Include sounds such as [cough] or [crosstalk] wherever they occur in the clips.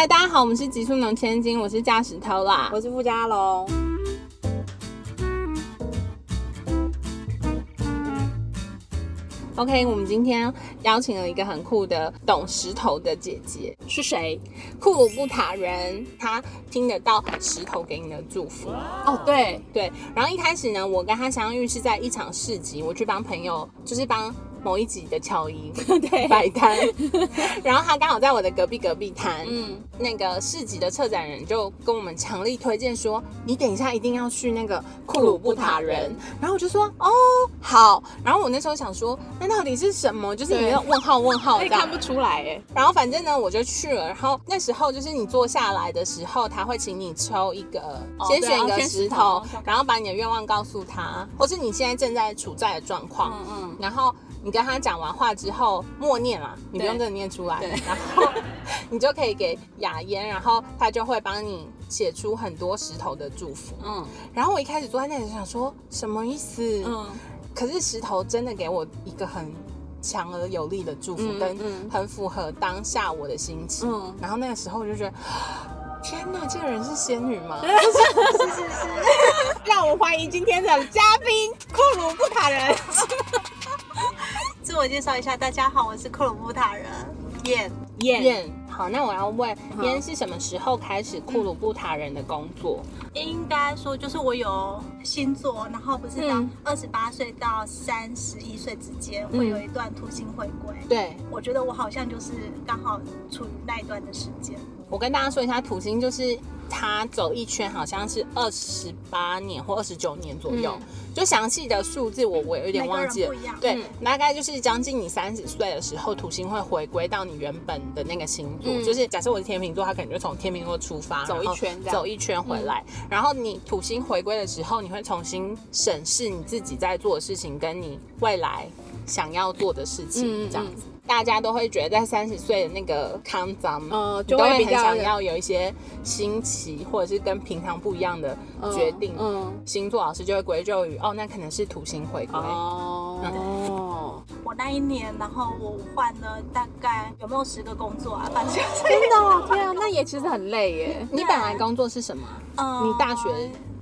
嗨，大家好，我们是极速能千金，我是驾驶头啦。我是傅家龙。OK，我们今天邀请了一个很酷的懂石头的姐姐，是谁？库鲁布塔人，她听得到石头给你的祝福。哦，对，对，然后一开始呢，我跟她相遇是在一场市集，我去帮朋友，就是帮某一集的乔伊 [laughs] 对摆摊，[laughs] 然后他刚好在我的隔壁隔壁摊，嗯，那个市集的策展人就跟我们强力推荐说，你等一下一定要去那个库鲁布塔人。然后我就说，哦，好。然后我那时候想说，那到底是什么？就是你对的问号问号这样也看不出来哎。然后反正呢，我就去了。然后那时候就是你坐下来的时候，他会请你抽一个，哦先选一个石头然后把你的愿望告诉他，或是你现在正在处在的状况。嗯嗯，然后你跟他讲完话之后，默念啦，你不用对真的念出来，然后你就可以给雅嫣，然后他就会帮你写出很多石头的祝福。嗯然后我一开始坐在那里想说什么意思？嗯可是石头真的给我一个很强而有力的祝福，嗯跟嗯很符合当下我的心情。嗯然后那个时候我就觉得，天哪，这个人是仙女吗？[laughs] [laughs] 让我欢迎今天的嘉宾库鲁布塔人。[laughs] 自我介绍一下，大家好，我是库鲁布塔人燕。燕，燕，好，那我要问好燕是什么时候开始库鲁布塔人的工作？应该说就是我有星座，然后不是到嗯二十八岁到三十一岁之间嗯会有一段土星回归。对，我觉得我好像就是刚好处于那一段的时间。我跟大家说一下，土星就是它走一圈好像是二十八年或二十九年左右，就详细的数字我我有点忘记了。对，嗯大概就是将近你三十岁的时候，土星会回归到你原本的那个星座，嗯就是假设我是天秤座，他可能就从天秤座出发，走一圈走一圈回来。然后你土星回归的时候，你会重新审视你自己在做的事情，跟你未来想要做的事情，嗯这样子。大家都会觉得在三十岁的那个康张，呃，你都会就会比较很想要有一些新奇，或者是跟平常不一样的决定。嗯，星座老师就会归咎于哦，那可能是土星回归。哦，我那一年，然后我换了大概有没有十个工作啊？反正就是真的哦，天啊，那也其实很累耶。你本来工作是什么？嗯你大学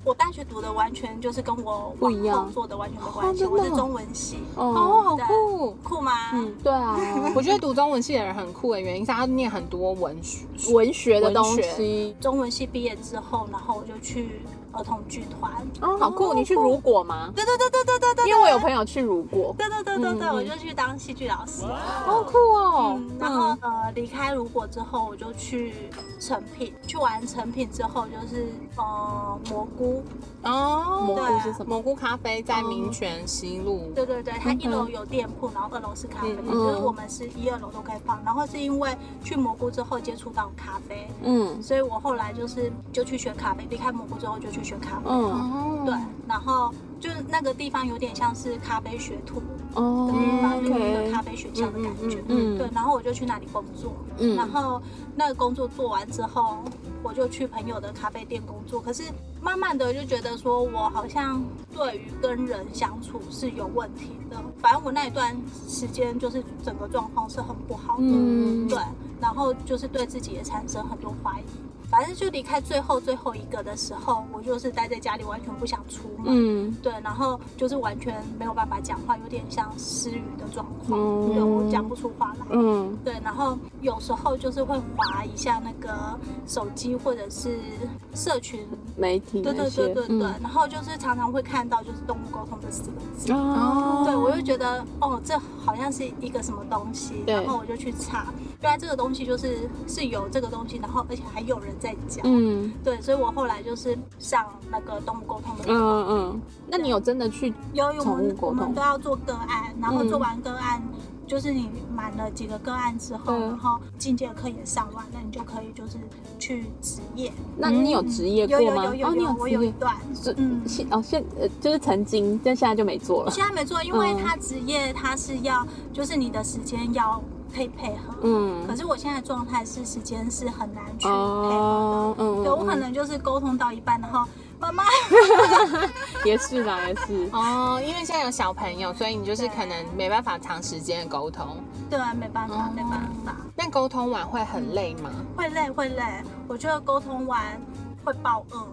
我大学读的完全就是跟我往不一样后做的完全没关系，我是中文系，哦，哦，好酷！酷吗？嗯，对啊，[laughs] 我觉得读中文系的人很酷的原因是他念很多文学。文学的东文西，中文系毕业之后，然后我就去儿童剧团。哦，好酷！你去如果吗？对对对对对对对，因为我有朋友去如果，对对对对对，我就去当戏剧老师。好酷哦！嗯，然后呃离开如果之后，我就去成品，去完成品之后就是呃蘑菇，哦，蘑菇是什么？蘑菇咖啡在民权西路。对对对，它嗯一楼有店铺，然后二楼是咖啡店，嗯就是我们是一二楼都可以放。然后是因为去蘑菇之后接触到咖啡，嗯。所以我后来就是就去学咖啡，离开蘑菇之后就去学咖啡。嗯，哦，对，然后就是那个地方有点像是咖啡学徒哦的地方，就是一个咖啡学校的感觉。嗯对，然后我就去那里工作，嗯然后那个工作做完之后，我就去朋友的咖啡店工作。可是慢慢的就觉得说，我好像对于跟人相处是有问题的。反正我那一段时间就是整个状况是很不好的，嗯对，然后就是对自己也产生很多怀疑。反正就离开最后最后一个的时候，我就是待在家里，完全不想出门。嗯对，然后就是完全没有办法讲话，有点像失语的状况。嗯对我讲不出话来。嗯对，然后有时候就是会划一下那个手机或者是社群，媒体对对对对对，嗯然后就是常常会看到就是动物沟通这四个字。哦，对，我就觉得哦，这好像是一个什么东西，对然后我就去查，原来这个东西就是是有这个东西，然后而且还有人在讲，嗯。对，所以我后来就是上那个动物沟通的课，嗯。嗯，那你有真的去有有我宠物们我沟通？们都要做个案，然后嗯。做完个案。就是你满了几个个案之后，然后进阶课也上完那，你就可以就是去职业。那你有职业有有过吗？哦，你有有有，我，有一段，是嗯，现哦现呃就是曾经，但现在就没做了。现在没做，因为嗯。他职业他是要，就是你的时间要可以配合。嗯可是我现在状态是时间是很难去配合哦，的。嗯对我可嗯能就是沟通到一半，然后妈妈，[laughs] 也是啦，也是。[laughs] 哦，因为现在有小朋友，所以你就是可能没办法长时间的沟通。对，没办法，哦没办法，那沟通完会很累吗？会累会累。我觉得沟通完会爆饿，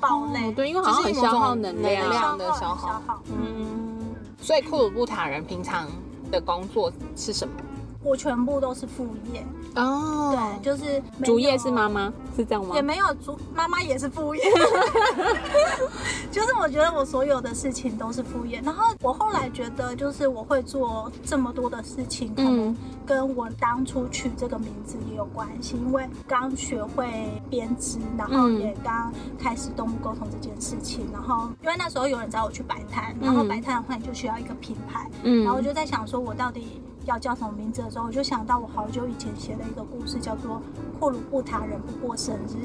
爆累，哦对，因为好像很消耗能能量。的消消耗耗。嗯，所以库鲁布塔人平常的工作是什么？我全部都是副业，哦对，就是主业是妈妈，是这样吗也？没有主妈妈也是副业，[laughs] 就是我觉得我所有的事情都是副业。然后我后来觉得，就是我会做这么多的事情，可能嗯跟我当初取这个名字也有关系，因为刚学会编织，然后嗯也刚开始动物沟通这件事情，然后因为那时候有人找我去摆摊，然后嗯摆摊的话你就需要一个品牌，嗯然后我就在想说，我到底要叫什么名字的时候，我就想到我好久以前写的一个故事，叫做《库鲁布塔人不过生日》。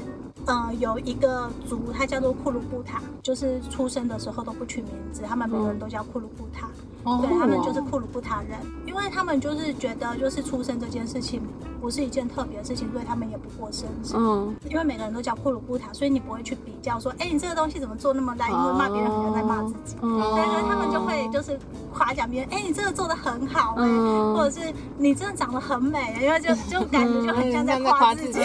呃，有一个族，它叫做库鲁布塔，就是出生的时候都不取名字，他们每个人都叫库鲁布塔。哦对他们就是库鲁布塔人，因为他们就是觉得，就是出生这件事情不是一件特别的事情，所以他们也不过生日。嗯，因为每个人都叫库鲁布塔，所以你不会去比较说，哎，你这个东西怎么做那么烂？因为骂别人好像在骂自己。嗯对对，他们就会就是夸奖别人，哎，你这个做的很好哎、嗯或者是你真的长得很美，因为就就感觉就很像在夸自己。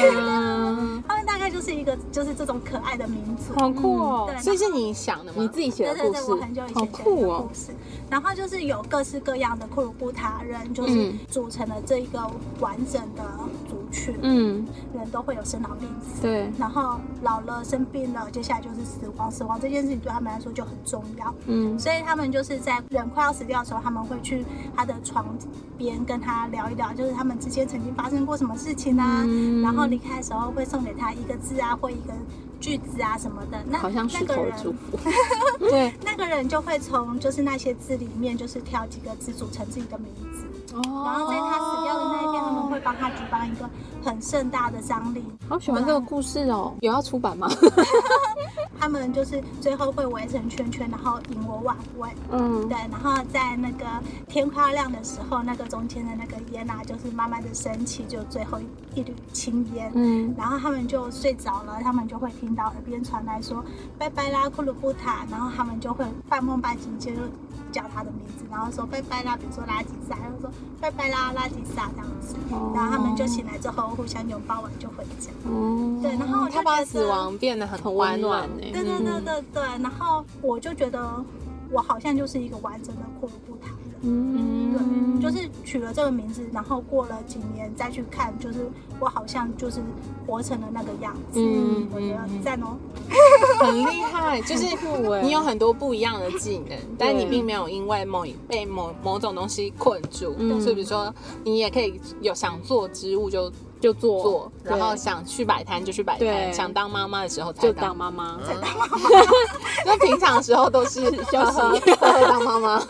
是一个就是这种可爱的民族。好酷哦！对所以是你想的吗？你自己写对对对，的，我很久以前写的故！事，然后就是有各式各样的库鲁布塔人，就是嗯组成了这一个完整的族群，嗯，人都会有生老病死，对，然后老了生病了，接下来就是死亡，死亡这件事情对他们来说就很重要，嗯。所以他们就是在人快要死掉的时候，他们会去他的床边跟他聊一聊，就是他们之间曾经发生过什么事情啊，嗯。然后离开的时候会送给他一个字啊，或一个句子啊什么的。那好像那个人 [laughs] 对，那个人就会从就是那些字里面，就是挑几个字组成自己的名然后在他死掉的那一天，他们会帮他举办一个很盛大的丧礼。好喜欢这个故事哦，有要出版吗？[laughs] 他们就是最后会围成圈圈，然后引我往位。嗯，对，然后在那个天快要亮的时候，那个中间的那个烟啊，就是慢慢的升起，就最后一一缕青烟。嗯，然后他们就睡着了，他们就会听到耳边传来说“拜拜啦，库鲁布塔”，然后他们就会半梦半醒间就叫他的名字，然后说“拜拜啦”，比如说拉吉萨，然后说“拜拜啦，拉吉萨”这样子，哦。然后他们就醒来之后互相拥抱完就回家。哦，对，然后他把死亡变得很很温温暖对对对对对，然后我就觉得我好像就是一个完整的库鲁布塔人。嗯，对，就是取了这个名字，然后过了几年再去看，就是我好像就是活成了那个样子。嗯我觉得嗯赞哦。[laughs] 很厉害，就是你有很多不一样的技能，但你并没有因为某一被某某种东西困住。嗯所以比如说，你也可以有想做织物就就做做，然后想去摆摊就去摆对。摊，想当妈妈的时候才就当。当妈妈，[laughs] 那平常的时候都是 [laughs] 休息当妈妈。[laughs]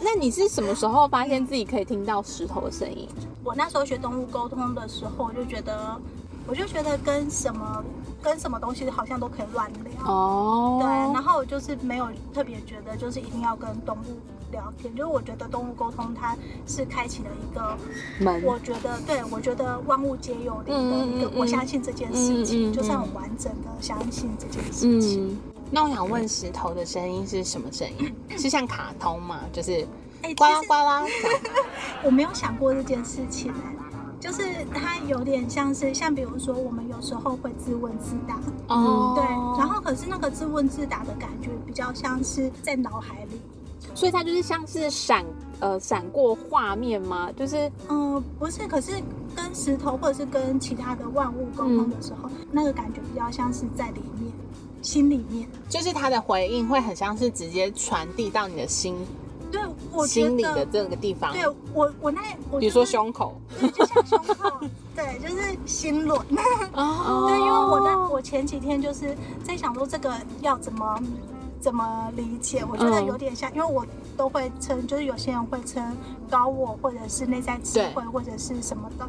那你是什么时候发现自己可以听到石头的声音？我那时候学动物沟通的时候，我就觉得，我就觉得跟什么跟什么东西好像都可以乱聊。哦，对，然后我就是没有特别觉得，就是一定要跟动物聊天，就是我觉得动物沟通它是开启了一个门，我觉得，对我觉得万物皆有灵的一个，我相信这件事情，就是很完整的相信这件事情。嗯，那我想问，石头的声音是什么声音？是像卡通吗？就是哎、呱啦呱啦。[laughs] 我没有想过这件事情哎、就是它有点像是，像比如说我们有时候会自问自答，哦对，然后可是那个自问自答的感觉比较像是在脑海里，所以它就是像是闪呃闪过画面吗？就是嗯，不是，可是跟石头或者是跟其他的万物沟通的时候，那个感觉比较像是在里面，心里面。就是他的回应会很像是直接传递到你的心对，我心里的这个地方，对我我那我比如说胸口。对，就像胸口，[laughs] 对，就是心轮。哦 [laughs] 对，因为我在我前几天就是在想说这个要怎么怎么理解，我觉得嗯。有点像，因为我都会称，就是有些人会称高我或者是内在智慧或者是什么的，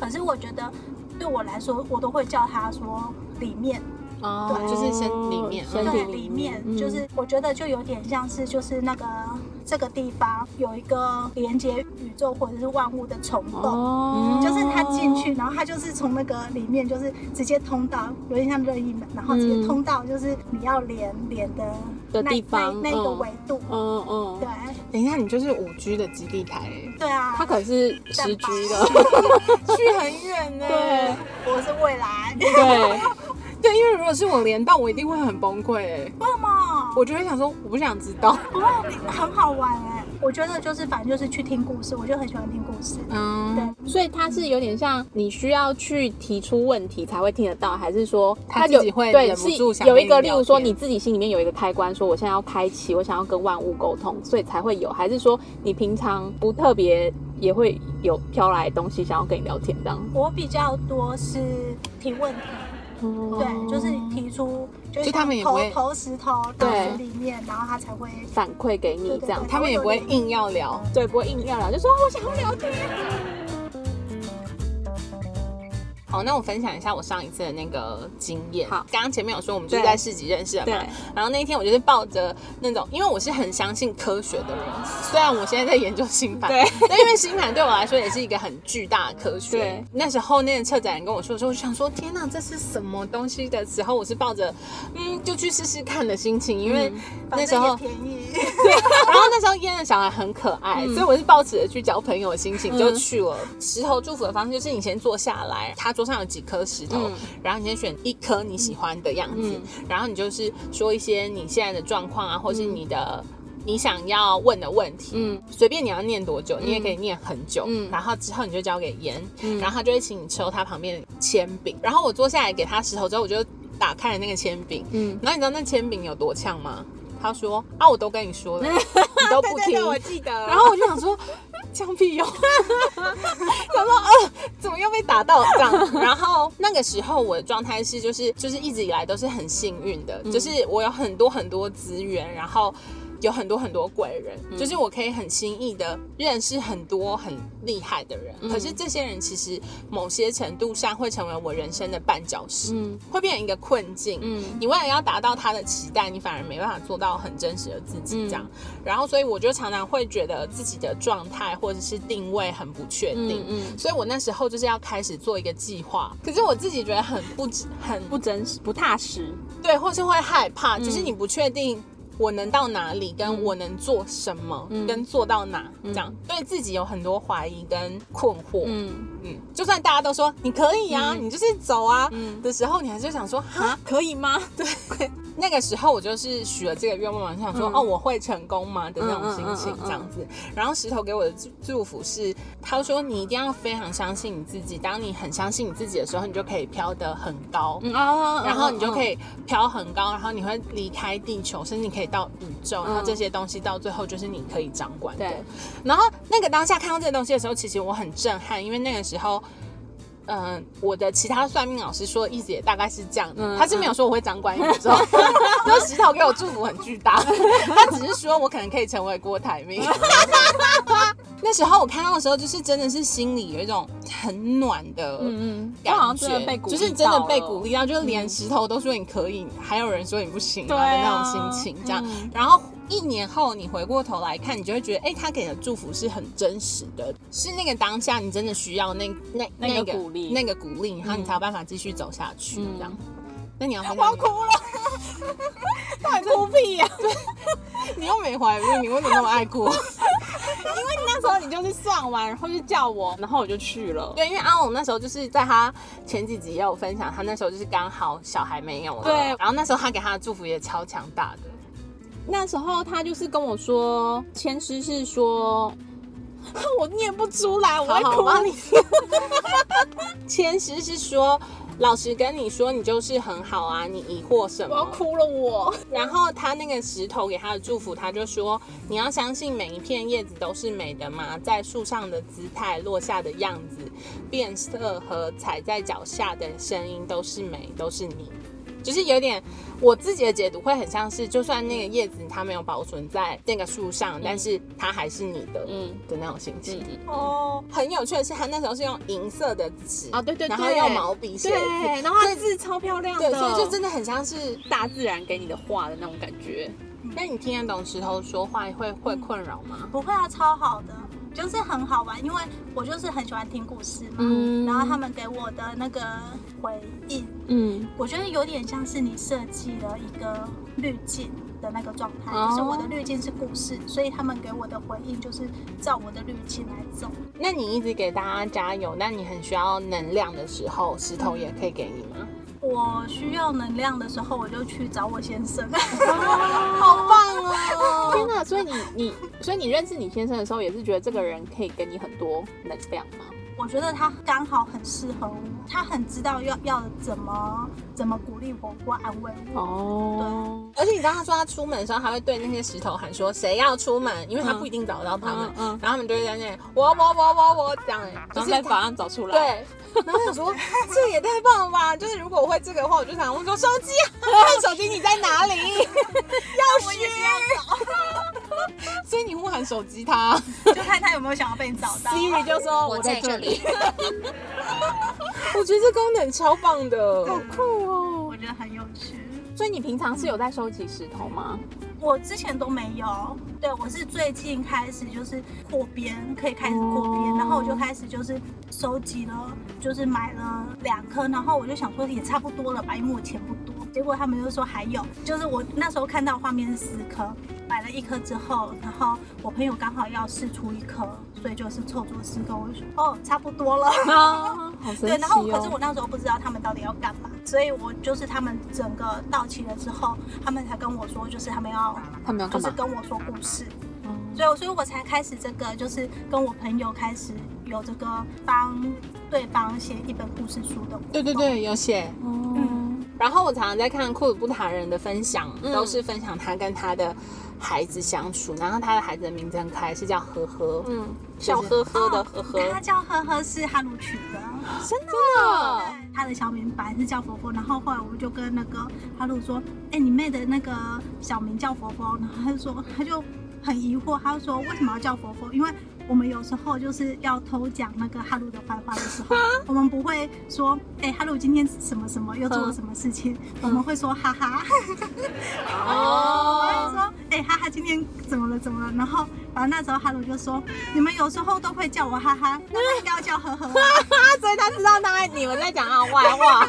可是我觉得对我来说，我都会叫他说里面，哦，对就是先里面，对，里里面嗯。就是我觉得就有点像是就是那个这个地方有一个连接宇宙或者是万物的虫洞。哦就是他进去，然后他就是从那个里面，就是直接通到，有点像任意门，然后直接通到就是你要连连的的那地方那那个嗯维度。嗯嗯对，等一下，你就是五 G 的基地台欸，对啊，它可是十 G 的，[laughs] 去很远呢。对我是未来，对，[laughs] 对，因为如果是我连到，我一定会很崩溃哎，为什么？我就会想说，我不想知道。哦，你很好玩哎，我觉得就是反正就是去听故事，我就很喜欢听故事。嗯，对，所以它是有点像你需要去提出问题才会听得到，还是说他有自己会对忍不是住想有一个，例如说你自己心里面有一个开关，说我现在要开启，我想要跟万物沟通，所以才会有，还是说你平常不特别也会有飘来东西想要跟你聊天这样？我比较多是提问题，对，就是提出，就是他们也不会投石头到对水里面，然后他才会反馈给你这样，他们也不会硬要聊。对，不会硬要聊，就说我想要聊天。好，那我分享一下我上一次的那个经验。好。刚刚前面有说我们就是在市集认识的嘛对，然后那一天我就是抱着那种，因为我是很相信科学的人，[laughs] 虽然我现在在研究星盘，对，但因为星盘对我来说也是一个很巨大的科学。对，那时候那个策展人跟我说的时候，我就想说天哪，这是什么东西的时候，我是抱着嗯就去试试看的心情，因为嗯那时候便宜，[laughs] 然后那时候燕的小孩很可爱，嗯。所以我是抱持着去交朋友的心情就嗯去了。石头祝福的方式就是你先坐下来，他桌上有几颗石头，嗯然后你先选一颗你喜欢的样子，嗯然后你就是说一些你现在的状况啊，或是你的。你想要问的问题，嗯随便你要念多久，你也可以念很久。嗯然后之后你就交给盐，嗯然后他就会请你抽他旁边的铅笔。然后我坐下来给他石头之后，我就打开了那个铅笔，嗯，然后你知道那铅笔有多呛吗？他说啊，我都跟你说了，你都不 [laughs] 听。我记得然后我就想说，[laughs] 枪屁用，[laughs] 想说呃，怎么又被打到这样？然后那个时候我的状态是，就是就是一直以来都是很幸运的，就是我有很多很多资源，然后。有很多很多贵人，就是我可以很轻易的认识很多很厉害的人，可是这些人其实某些程度上会成为我人生的绊脚石，嗯。会变成一个困境。嗯。你为了要达到他的期待，你反而没办法做到很真实的自己这样。然后，所以我就常常会觉得自己的状态或者是定位很不确定。嗯嗯。所以我那时候就是要开始做一个计划，可是我自己觉得很不很不真实不踏实，对，或是会害怕，就是你不确定。我能到哪里，跟我能做什么，嗯。跟做到哪，这样。对自己有很多怀疑跟困惑。嗯。嗯，就算大家都说你可以啊，嗯。你就是走啊、嗯。的时候，你还是想说啊，可以吗？[laughs] 对，那个时候我就是许了这个愿望，想说、嗯哦，我会成功吗？的那种心情这样子。然后石头给我的祝祝福是，他说你一定要非常相信你自己，当你很相信你自己的时候，你就可以飘得很高。然后你就可以，以飘很高，然后你会离开地球，甚至你可以到宇宙，然后这些东西到最后就是你可以掌管的。对，然后那个当下看到这个东西的时候，其实我很震撼，因为那个时候。嗯，我的其他算命老师说的意思也大概是这样他是没有说我会掌管宇宙，然后石头给我祝福很巨大，他只是说我可能可以成为郭台铭。[laughs] 那时候我看到的时候，就是真的是心里有一种很暖的，嗯嗯，感就好像觉被鼓励就是真的被鼓励到，就是连石头都说你可以，还有人说你不行的啊。那种心情，这样。嗯。然后一年后你回过头来看，你就会觉得，哎、他给的祝福是很真实的，是那个当下你真的需要那那那个鼓励那个鼓励，然后你嗯才有办法继续走下去，嗯这样。那你要分我要哭了，[laughs] 到底哭屁呀、你，你又没怀孕，你为什么那么爱哭？[laughs] 因为那时候你就是算完，然后就叫我，然后我就去了。对，因为阿龙那时候就是在他前几集也有分享，他那时候就是刚好小孩没有了，对然后那时候他给他的祝福也超强大的。那时候他就是跟我说，千诗是说，[laughs] 我念不出来，我会哭你。[laughs] 签诗是说，老实跟你说，你就是很好啊，你疑惑什么我要么？哭了我，然后他那个石头给他的祝福，他就说：你要相信每一片叶子都是美的嘛，在树上的姿态、落下的样子、变色和踩在脚下的声音都是美，都是你。就是有点我自己的解读会很像是，就算那个叶子它没有保存在那个树上，但是它还是你的，嗯。的那种心情。嗯哦，很有趣的是，他那时候是用银色的纸啊对对对。然后用毛笔写的字，对，然后它字超漂亮的，对，所以就真的很像是大自然给你的画的那种感觉。那你听得懂石头说话会会困扰吗？不会啊，超好的，就是很好玩，因为我就是很喜欢听故事嘛。嗯然后他们给我的那个回应，嗯我觉得有点像是你设计了一个滤镜的那个状态，哦就是我的滤镜是故事，所以他们给我的回应就是照我的滤镜来走。那你一直给大家加油，那你很需要能量的时候，石头也可以给你吗？我需要能量的时候，我就去找我先生。好棒哦！天哪！所以你你所以你认识你先生的时候，也是觉得这个人可以给你很多能量吗？我觉得他刚好很适合我，他很知道要要怎么怎么鼓励我或安慰我。哦，而且你知道他说他出门的时候，他会对那些石头喊说谁要出门，因为他嗯不一定找得到他们，嗯嗯然后他们就会在那里我我我我我这样，就是他然后再把他找出来。，对。然后我想说，这也太棒了吧！就是如果我会这个的话，我就想问说手机啊，[laughs] 手机你在哪里？[laughs] 要我也是要 [laughs] 所以你呼喊手机他，[laughs] 就看他有没有想要被你找到。，Siri 就说我在这里。我觉得这功能超棒的，好酷哦我。觉得很有趣。所以你平常是有在收集石头吗？我之前都没有，对我是最近开始就是扩编，可以开始扩编，哦然后我就开始就是收集了，就是买了两颗，然后我就想说也差不多了吧，因为我钱不多。结果他们就说还有，就是我那时候看到画面是四颗，买了一颗之后，然后我朋友刚好要试出一颗，所以就是凑足四颗，我就说哦差不多了。啊，好神奇对，然后可是哦。我那时候不知道他们到底要干嘛，所以我就是他们整个到期了之后，他们才跟我说，就是他们要他们要就是？跟我说故事，嗯所以所以我才开始这个，就是跟我朋友开始有这个帮对方写一本故事书的。对对对，有写。嗯，然后我常常在看库鲁布塔人的分享，嗯都是分享他跟他的孩子相处，然后他的孩子的名字很可爱，是叫呵呵，嗯，笑呵呵的呵呵，他叫呵呵。是哈鲁取的，真的？对，他的小名本来是叫佛佛，然后后来我就跟那个哈鲁说，哎、你妹的那个小名叫佛佛，然后他就说，他就很疑惑，他就说为什么要叫佛佛？因为我们有时候就是要偷讲那个哈鲁的坏话的时候，我们不会说，哎、哈鲁今天什么什么又做了什么事情，我们会说哈哈。哦，说，哎、哈哈，今天怎么了？怎么了？然后，反正那时候哈鲁就说，你们有时候都会叫我哈哈，那我应该要叫呵呵啊。啊，所以他知道大概你们在讲他的坏话，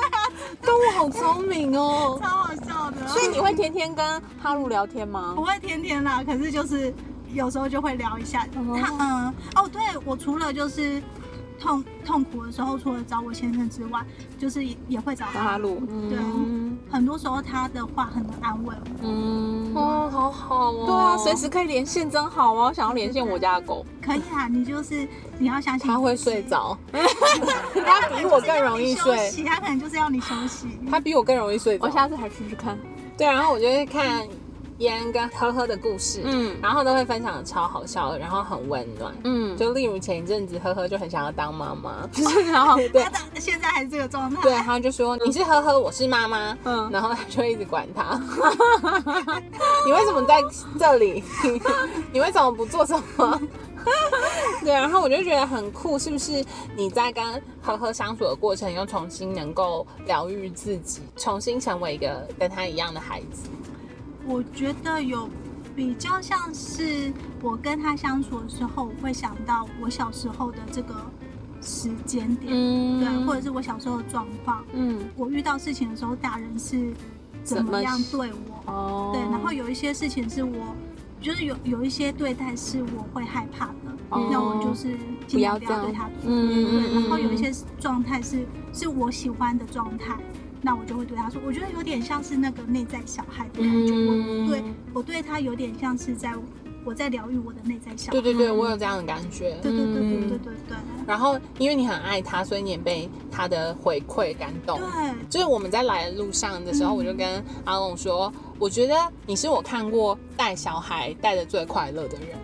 动物好聪明哦。[laughs] 超好笑的。所以你会天天跟哈鲁聊天吗不？会天天啦，可是就是有时候就会聊一下。嗯哦，对我除了就是痛痛苦的时候，除了找我先生之外，就是也也会找找哈鲁，对嗯很多时候他的话很能安慰我。嗯，哦，好好哦。对啊，随时可以连线，真好啊！我想要连线我家的狗。可以啊，你就是你要相信他会睡，着，[laughs] 他比我更容易睡，其，他可能就是要你休息。他比我更容易睡着我。下次还试试看。对，然后我就会看妍跟呵呵的故事，嗯然后都会分享的超好笑的，然后很温暖。嗯，就例如前一阵子，呵呵就很想要当妈妈，[laughs] 然后对现在还是这个状态。对，他就说你是呵呵，我是妈妈，嗯然后他就一直管他，[laughs] 你为什么在这里？[laughs] 你为什么不做什么？对，然后我就觉得很酷，是不是？你在跟呵呵相处的过程，又重新能够疗愈自己，重新成为一个跟他一样的孩子。我觉得有比较像是我跟他相处的时候，我会想到我小时候的这个时间点，嗯。对，或者是我小时候的状况。嗯。我遇到事情的时候，大人是怎么样对我？哦，对，然后有一些事情是我，就是有有一些对待是我会害怕的，哦。那我就是尽量不要对他做。嗯对，然后有一些状态是是我喜欢的状态，那我就会对他说，我觉得有点像是那个内在小孩的感觉，嗯我对我对他有点像是在我在疗愈我的内在小孩。对对对，我有这样的感觉。对对对对嗯对对对然后因为你很爱他，所以你也被他的回馈感动。对，就是我们在来的路上的时候，嗯我就跟阿龙说，我觉得你是我看过带小孩带的最快乐的人。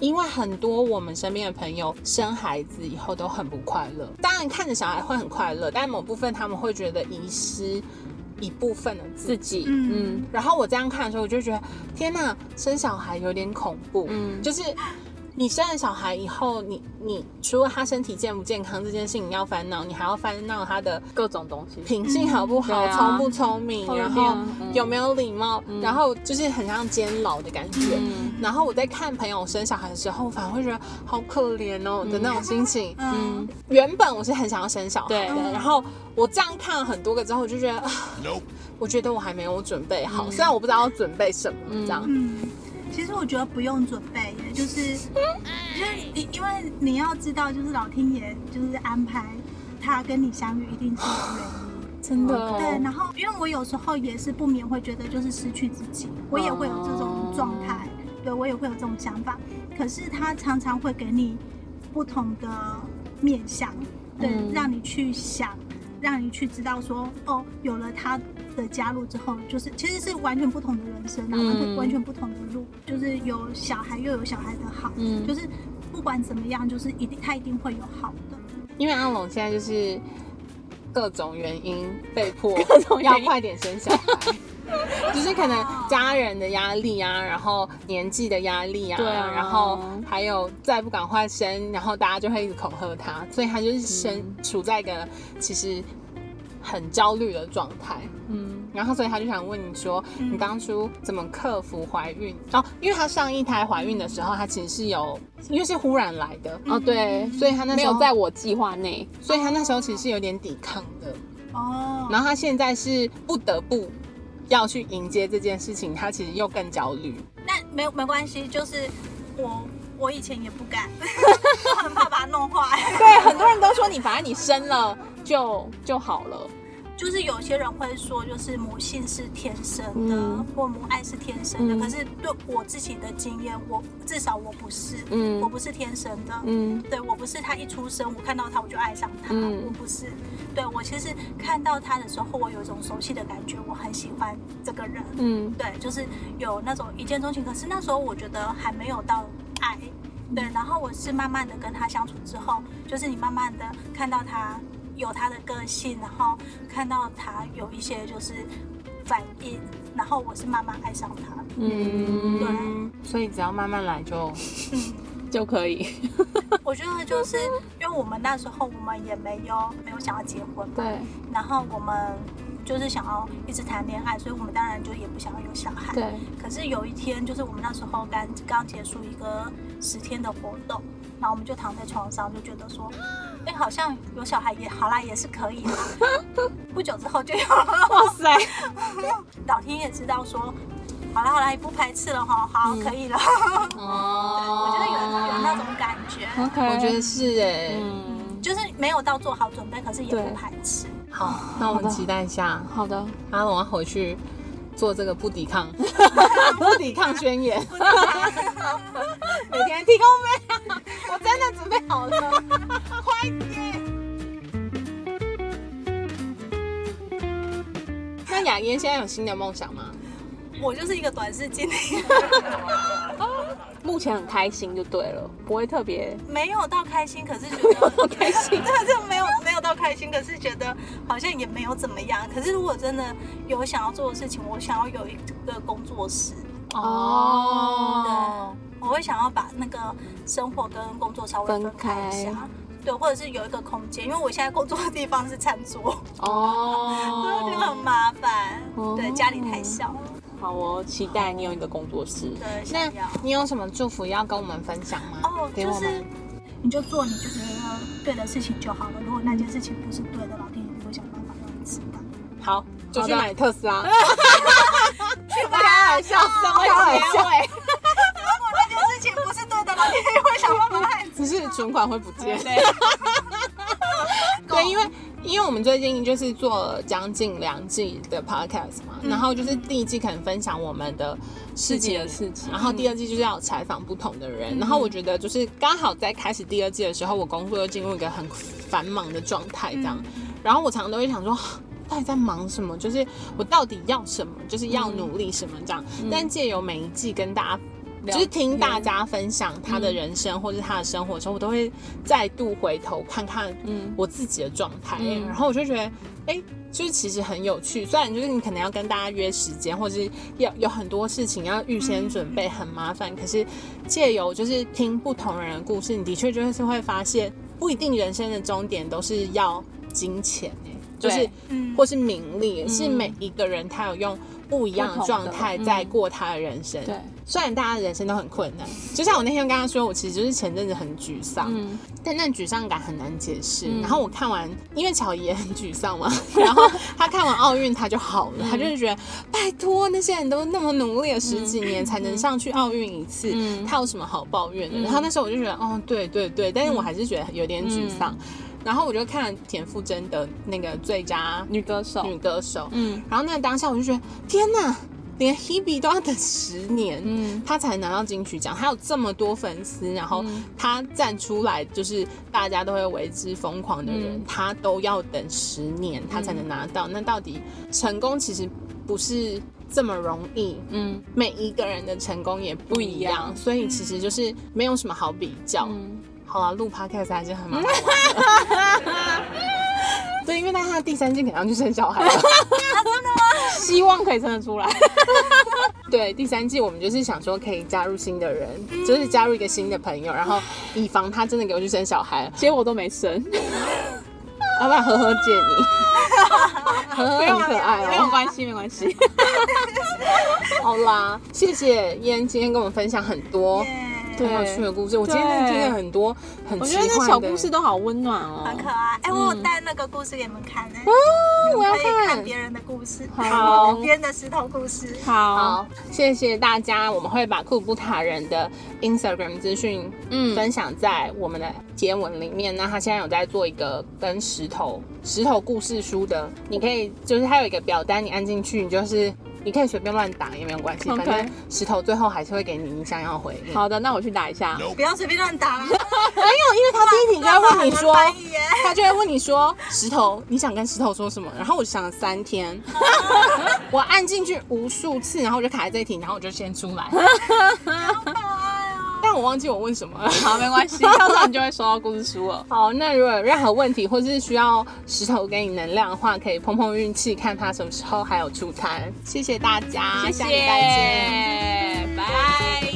因为很多我们身边的朋友生孩子以后都很不快乐，当然看着小孩会很快乐，但某部分他们会觉得遗失一部分的自自己。嗯嗯然后我这样看的时候，我就觉得天呐，生小孩有点恐怖。嗯，就是你生了小孩以后，你你除了他身体健不健康这件事情要烦恼，你还要烦恼他的各种东西。品性好不好，聪不聪明，然后嗯有没有礼貌，嗯然后就是很像监牢的感觉。嗯然后我在看朋友生小孩的时候，反而会觉得好可怜哦的那种心情。嗯，原本我是很想要生小孩的，然后我这样看了很多个之后，我就觉得，啊我觉得我还没有准备好。嗯虽然我不知道要准备什么，嗯这样。嗯，其实我觉得不用准备也，就是，就是你，因为你要知道，就是老天爷就是安排他跟你相遇，一定是有原因。真的哦，对，然后因为我有时候也是不免会觉得就是失去自己，我也会有这种状态，对我也会有这种想法。可是他常常会给你不同的面向，对，嗯让你去想，让你去知道说，哦，有了他的加入之后，就是其实是完全不同的人生啊，嗯完全完全不同的路，就是有小孩又有小孩的好，嗯就是不管怎么样，就是一定他一定会有好的。因为阿龙现在就是各种原因被迫 [laughs] 种要快点生小孩。[laughs] 就是可能家人的压力啊，然后年纪的压力啊，对啊然后还有再不赶快生，然后大家就会一直恐吓他，所以他就是身、嗯处在一个其实很焦虑的状态。嗯然后所以他就想问你说，嗯你当初怎么克服怀孕？哦，因为他上一胎怀孕的时候，他其实是有，因为是忽然来的，哦对，所以他那没时候有在我计划内。所以他那时候其实是有点抵抗的。哦，然后他现在是不得不要去迎接这件事情，他其实又更焦虑。那没有没关系，就是我我以前也不敢，[laughs] 我很怕把它弄坏。对，很多人都说你反正你生了就就好了。就是有些人会说，就是母性是天生的，嗯或母爱是天生的。嗯可是对我自己的经验，我至少我不是，嗯我不是天生的。嗯对我不是他一出生，我看到他我就爱上他，嗯我不是。对我其实看到他的时候，我有一种熟悉的感觉，我很喜欢这个人。嗯对，就是有那种一见钟情。可是那时候我觉得还没有到爱，对。然后我是慢慢的跟他相处之后，就是你慢慢的看到他有他的个性，然后看到他有一些就是反应，然后我是慢慢爱上他。嗯，对所以只要慢慢来就，嗯，就可以。[laughs] 我觉得就是因为我们那时候我们也没有没有想要结婚嘛，对然后我们就是想要一直谈恋爱，所以我们当然就也不想要有小孩。对，可是有一天，就是我们那时候刚刚结束一个十天的活动，然后我们就躺在床上，就觉得说，[gasps] 哎、好像有小孩也好啦，也是可以的。[laughs] 不久之后就有了，哇塞，[laughs] 老天也知道说，好了好了，也不排斥了哈，好、嗯。可以了。哦。[laughs] 我觉得有有那种感觉，OK，我觉得是哎、嗯，就是没有到做好准备，可是也不排斥。好，那我们期待一下，好的，阿龙要回去做这个不抵抗。[laughs] 不抵抗宣言，每天提供费啊，我真的准备好了，[laughs] 快点。那雅妍现在有新的梦想吗？我就是一个短视经历，[laughs] 目前很开心就对了，不会特别。没有到开心，可是觉得 [laughs] 开心。真的是没有没有到开心，可是觉得好像也没有怎么样。可是如果真的有想要做的事情，我想要有一个工作室，哦，对我会想要把那个生活跟工作稍微分开一下。对，或者是有一个空间，因为我现在工作的地方是餐桌，哦。所以我觉得很麻烦。哦。对，家里太小了，好哦，期待你有一个工作室。对，那。你有什么祝福要跟我们分享吗？哦，就是给我们。你就做你觉得对的事情就好了。如果那件事情不是对的，老天爷就会想办法让你知道。好，就去买特斯拉。[laughs] 去吧，开玩笑，什么结尾？如果那件事情不是对的，老天爷会想办法让你。只是存款会不见。对，对，[laughs] 因为因为我们最近就是做了将近两季的 podcast 嘛，然后就是第一季可能分享我们的事自己情的事情然后第二季就是要采访不同的人，然后我觉得就是刚好在开始第二季的时候，我工作又进入一个很繁忙的状态这样，然后我常常都会想说。到底在忙什么？就是我到底要什么？就是要努力什么这样。但借由每一季跟大家就是听大家分享他的人生或者他的生活的时候，我都会再度回头看看嗯我自己的状态，嗯然后我就觉得，哎、就是其实很有趣。虽然就是你可能要跟大家约时间，或者是要有很多事情要预先准备，很麻烦。可是借由就是听不同人的故事，你的确就是会发现，不一定人生的终点都是要金钱、欸、就是嗯或是名利，嗯是每一个人他有用不一样的状态嗯在过他的人生。对，虽然大家的人生都很困难，就像我那天跟他说，我其实就是前阵子很沮丧，嗯。但那沮丧感很难解释。嗯。然后我看完，因为乔伊也很沮丧嘛，[laughs] 然后他看完奥运他就好了，嗯。他就是觉得拜托那些人都那么努力了十几年才能上去奥运一次，嗯。他有什么好抱怨的？嗯。然后那时候我就觉得，哦，对对对，但是我还是觉得有点沮丧。嗯。然后我就看了田馥甄的那个最佳女歌手，女歌手，嗯。然后那个当下我就觉得，天哪，连 Hebe 都要等十年。嗯他才拿到金曲奖，他有这么多粉丝，然后嗯他站出来，就是大家都会为之疯狂的人，嗯他都要等十年，他才能拿到。那到底成功其实不是这么容易，嗯每一个人的成功也不一样，一样所以其实就是没有什么好比较。嗯，好了，录 podcast 还是很蛮好玩的。[laughs] 对，因为他他第三季可能要去生小孩了。[laughs] 希望可以生得出来。[laughs] 对，第三季我们就是想说可以加入新的人，就是加入一个新的朋友，然后以防他真的给我去生小孩，结果都没生，[laughs] 要不然呵呵借你，呵呵很可爱哦。没有关系，没关系。[laughs] 好啦，谢谢燕今天跟我们分享很多耶很有趣的故事，我今天听了很多很我觉得那小故事都好温暖哦，很可爱。哎、我有带那个故事给你们看呢、我要看看别人的故事，好别人的石头故事。好，好，谢谢大家，我们会把库布塔人的 Instagram 资讯嗯分享在我们的节文里面。那他现在有在做一个跟石头石头故事书的，你可以就是他有一个表单，你按进去，你就是你可以随便乱打也没有关系反正石头最后还是会给你你想要回应。好的，那我去打一下。不要随便乱打，[laughs] 没有，因为他第一题就会问你说 [laughs] 他就会问你说石头，你想跟石头说什么？然后我想了三天，[laughs] 我按进去无数次，然后我就卡在这一题，然后我就先出来。但我忘记我问什么了。好，没关系，到时候你就会收到故事书了。[laughs] 好，那如果有任何问题，或是需要石头给你能量的话，可以碰碰运气，看他什么时候还有出摊。谢谢大家，谢谢，下礼拜见。拜。